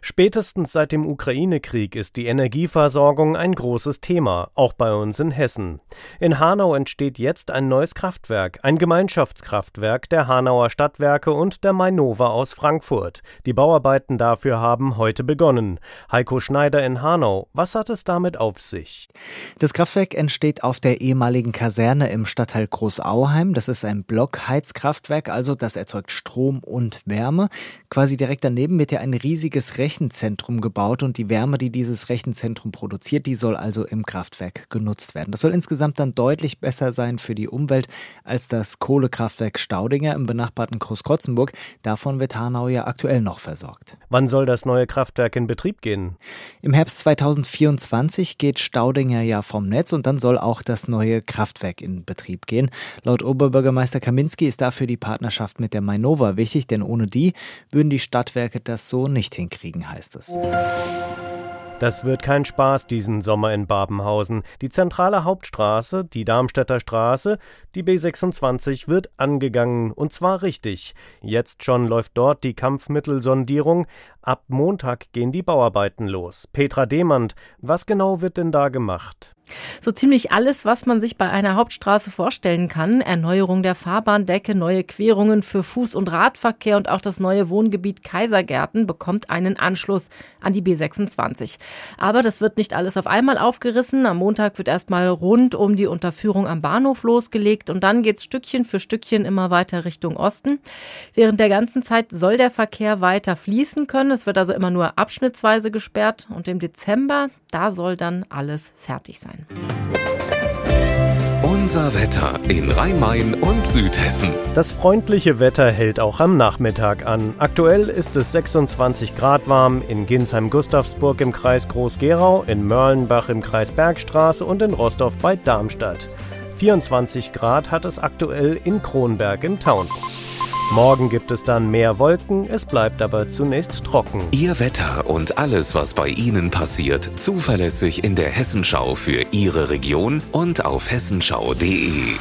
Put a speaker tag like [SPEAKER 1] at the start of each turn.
[SPEAKER 1] Spätestens seit dem Ukraine-Krieg ist die Energieversorgung ein großes Thema, auch bei uns in Hessen. In Hanau entsteht jetzt ein neues Kraftwerk, ein Gemeinschaftskraftwerk der Hanauer Stadtwerke und der Mainova aus Frankfurt. Die Bauarbeiten dafür haben heute begonnen. Heiko Schneider in Hanau, was hat es damit auf sich?
[SPEAKER 2] Das Kraftwerk entsteht auf der ehemaligen Kaserne im Stadtteil Großauheim. Das ist ein Blockheizkraftwerk, also das erzeugt Strom und Wärme. Quasi direkt daneben wird ja ein riesiges Rechenzentrum gebaut und die Wärme, die dieses Rechenzentrum produziert, die soll also im Kraftwerk genutzt werden. Das soll insgesamt dann deutlich besser sein für die Umwelt als das Kohlekraftwerk Staudinger im benachbarten Großkrotzenburg. Davon wird Hanau ja aktuell noch versorgt.
[SPEAKER 1] Wann soll das neue Kraftwerk in Betrieb gehen?
[SPEAKER 2] Im Herbst 2024 geht Staudinger ja vom Netz und dann soll auch das neue Kraftwerk in Betrieb gehen. Laut Oberbürgermeister Kaminski ist dafür die Partnerschaft mit der Mainova wichtig, denn ohne die würden die Stadtwerke das so nicht hinkriegen kriegen, heißt es.
[SPEAKER 1] Das wird kein Spaß diesen Sommer in Babenhausen. Die zentrale Hauptstraße, die Darmstädter Straße, die B26 wird angegangen und zwar richtig. Jetzt schon läuft dort die Kampfmittelsondierung. Ab Montag gehen die Bauarbeiten los. Petra Demand, was genau wird denn da gemacht?
[SPEAKER 3] So ziemlich alles, was man sich bei einer Hauptstraße vorstellen kann. Erneuerung der Fahrbahndecke, neue Querungen für Fuß- und Radverkehr und auch das neue Wohngebiet Kaisergärten bekommt einen Anschluss an die B26. Aber das wird nicht alles auf einmal aufgerissen. Am Montag wird erstmal rund um die Unterführung am Bahnhof losgelegt und dann geht's Stückchen für Stückchen immer weiter Richtung Osten. Während der ganzen Zeit soll der Verkehr weiter fließen können. Es wird also immer nur abschnittsweise gesperrt und im Dezember, da soll dann alles fertig sein sein.
[SPEAKER 4] Unser Wetter in Rhein-Main und Südhessen.
[SPEAKER 1] Das freundliche Wetter hält auch am Nachmittag an. Aktuell ist es 26 Grad warm in Ginsheim-Gustavsburg im Kreis Groß-Gerau, in Mörlenbach im Kreis Bergstraße und in Rostorf bei Darmstadt. 24 Grad hat es aktuell in Kronberg im Taunus. Morgen gibt es dann mehr Wolken, es bleibt aber zunächst trocken.
[SPEAKER 4] Ihr Wetter und alles, was bei Ihnen passiert, zuverlässig in der Hessenschau für Ihre Region und auf hessenschau.de.